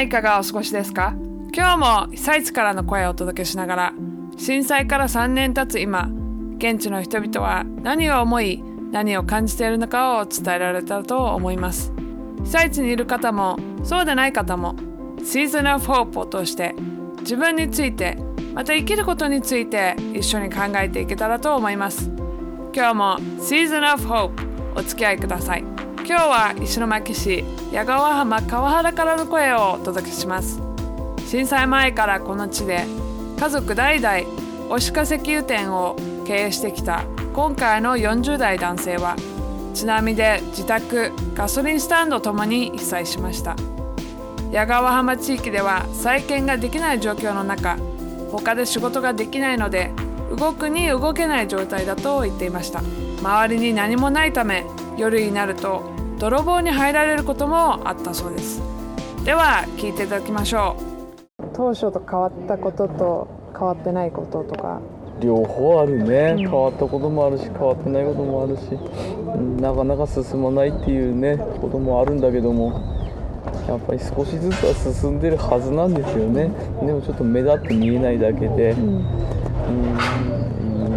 いかがお過ごしですか？今日も被災地からの声をお届けしながら震災から3年経つ今現地の人々は何を思い何を感じているのかを伝えられたと思います。被災地にいる方もそうでない方もシーズン of Hope を通して自分についてまた生きることについて一緒に考えていけたらと思います。今日も Season of Hope お付き合いください。今日は石巻市矢川浜川原からの声をお届けします。震災前からこの地で家族代々押鹿石油店を経営してきた今回の40代男性は津波で自宅ガソリンスタンドともに被災しました。矢川浜地域では再建ができない状況の中他で仕事ができないので動くに動けない状態だと言っていました。周りに何もないため夜になると泥棒に入られることもあったそうです。では聞いていただきましょう。当初と変わったことと変わってないこととか。両方あるね、うん。変わったこともあるし変わってないこともあるし、うんなかなか進まないっていうねこともあるんだけども。やっぱり少しずつは進んでるはずなんですよね。でもちょっと目立って見えないだけで。ううんん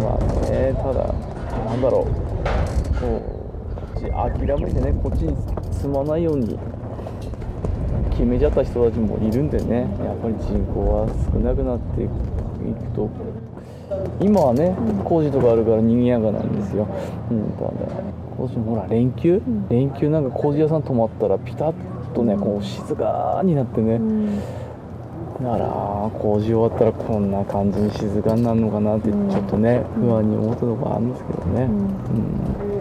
まあねただなんだろう。こう諦めてねこっちに進まないように決めちゃった人たちもいるんでねやっぱり人口は少なくなっていくと。今はね工事とかあるから賑やかなんですよ、うん、ただ工事もほら連休、ん。連休なんか工事屋さん泊まったらピタッとねこう静かになってね、ん。だから工事終わったらこんな感じに静かになるのかなってちうんょっとね不安に思ったとこあるんですけどね,、ううん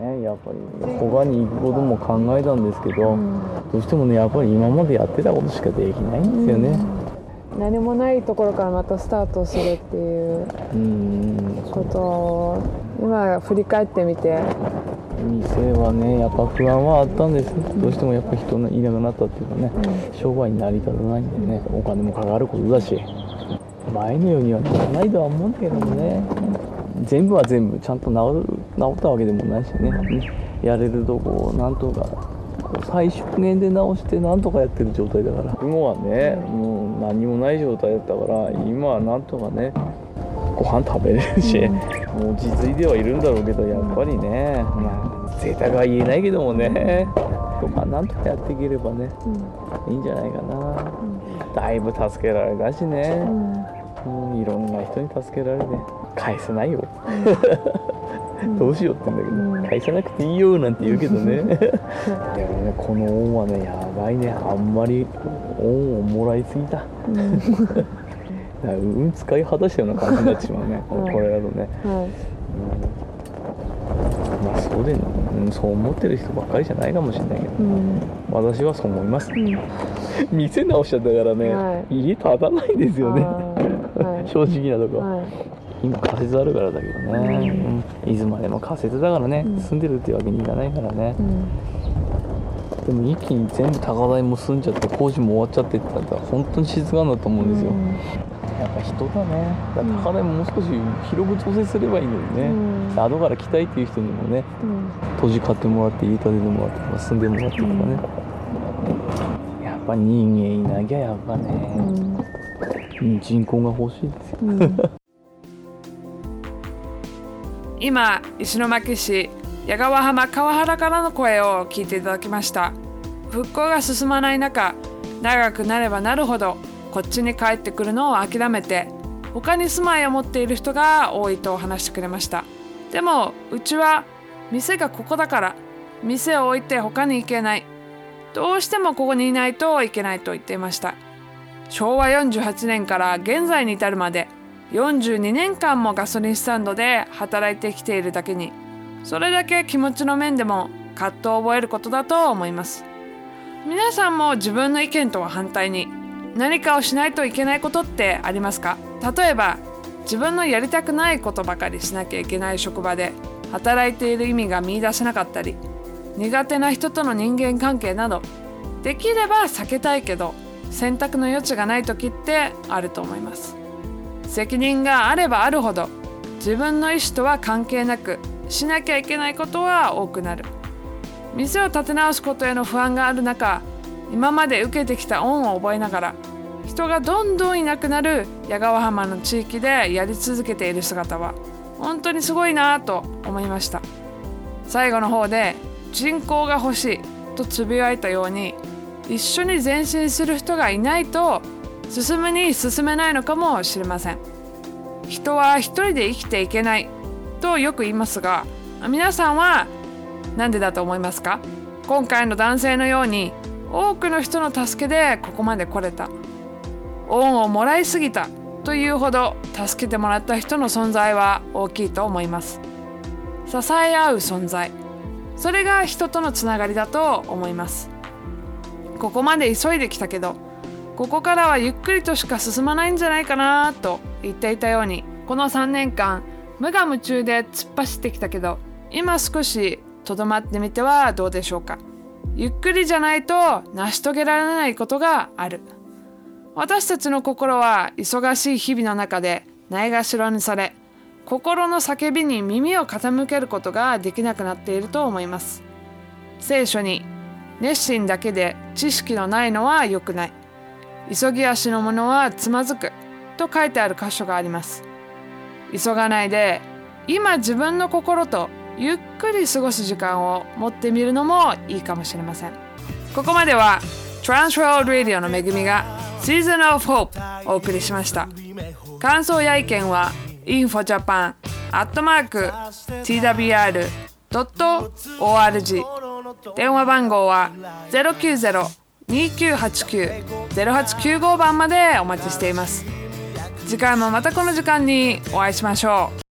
ねやっぱり。他に行くことも考えたんですけど、ん。どうしてもねやっぱり今までやってたことしかできないんですよね。何もないところからまたスタートするっていううんことを今振り返ってみて。店はねやっぱ不安はあったんです。どうしてもやっぱ人がいなくなったっていうかね、商売に成り立たないんでねお金もかかることだし前のようにはならないとは思うんだけどもね。全部は全部ちゃんと治る治ったわけでもないしね、やれるとこをなんとか最小限で直してなんとかやってる状態だから。雲はねもう何もない状態だったから今はなんとかねご飯食べれるし、もう落ち着いてはいるんだろうけどやっぱりねまあ贅沢は言えないけどもね。まあなんとかやっていければねいいんじゃないかな、だいぶ助けられたしね、うん、いろんな人に助けられて返せないよ、どうしようって言うんだけど、返さなくていいよなんて言うけどね。でもねこの恩はねやばいね。あんまり恩をもらいすぎた。だから運使い果たしたような感じになってしまうね、うん。これだとね。はいまあそうで、うん、そう思ってる人ばっかりじゃないかもしれないけど。うん。私はそう思います。うん。店直しちゃったからね、はい。家建たないんですよね、正直なとこ、はい今仮設あるからだけどね、うん。いつまでも仮設だからね、うん。住んでるってわけにいかないからね。う、ん。でも一気に全部高台も済んじゃって工事も終わっちゃってってなったら本当に静かになると思うんですよ、やっぱ人だね。だから高台ももう少し広く調整すればいいのにね、うん。後から来たいっていう人にもねうん。土地買ってもらって家建ててもらって住んでもらってとかね、やっぱ人間いなきゃやっぱうね、んうん。人口が欲しいですよ。うん今石巻市矢川浜川原からの声を聞いていただきました。復興が進まない中長くなればなるほどこっちに帰ってくるのを諦めて他に住まいを持っている人が多いと話してくれました。でもうちは店がここだから店を置いて他に行けない。どうしてもここにいないといけないと言っていました。昭和48年から現在に至るまで42年間もガソリンスタンドで働いてきているだけにそれだけ気持ちの面でも葛藤を覚えることだと思います。皆さんも自分の意見とは反対に何かをしないといけないことってありますか？例えば自分のやりたくないことばかりしなきゃいけない職場で働いている意味が見出せなかったり苦手な人との人間関係などできれば避けたいけど選択の余地がない時ってあると思います。責任があればあるほど自分の意思とは関係なくしなきゃいけないことは多くなる。店を立て直すことへの不安がある中今まで受けてきた恩を覚えながら人がどんどんいなくなる矢川浜の地域でやり続けている姿は本当にすごいなと思いました。最後の方で人口が欲しいとつぶやいたように一緒に前進する人がいないと進むに進めないのかもしれません。人は一人で生きていけないとよく言いますが皆さんは何でだと思いますか？今回の男性のように多くの人の助けでここまで来れた。恩をもらいすぎたというほど助けてもらった人の存在は大きいと思います。支え合う存在。それが人とのつながりだと思います。ここまで急いできたけどここからはゆっくりとしか進まないんじゃないかなと言っていたようにこの3年間無我夢中で突っ走ってきたけど今少しとどまってみてはどうでしょうか。ゆっくりじゃないと成し遂げられないことがある。私たちの心は忙しい日々の中でないがしろにされ心の叫びに耳を傾けることができなくなっていると思います。聖書に熱心だけで知識のないのは良くない。急ぎ足の者はつまずくと書いてある箇所があります。急がないで今自分の心とゆっくり過ごす時間を持ってみるのもいいかもしれません。ここまでは Transworld Radio の恵みが Season of Hope お送りしました。感想や意見は infojapan アットマーク twr.org 電話番号は090 2989-0895番までお待ちしています。次回もまたこの時間にお会いしましょう。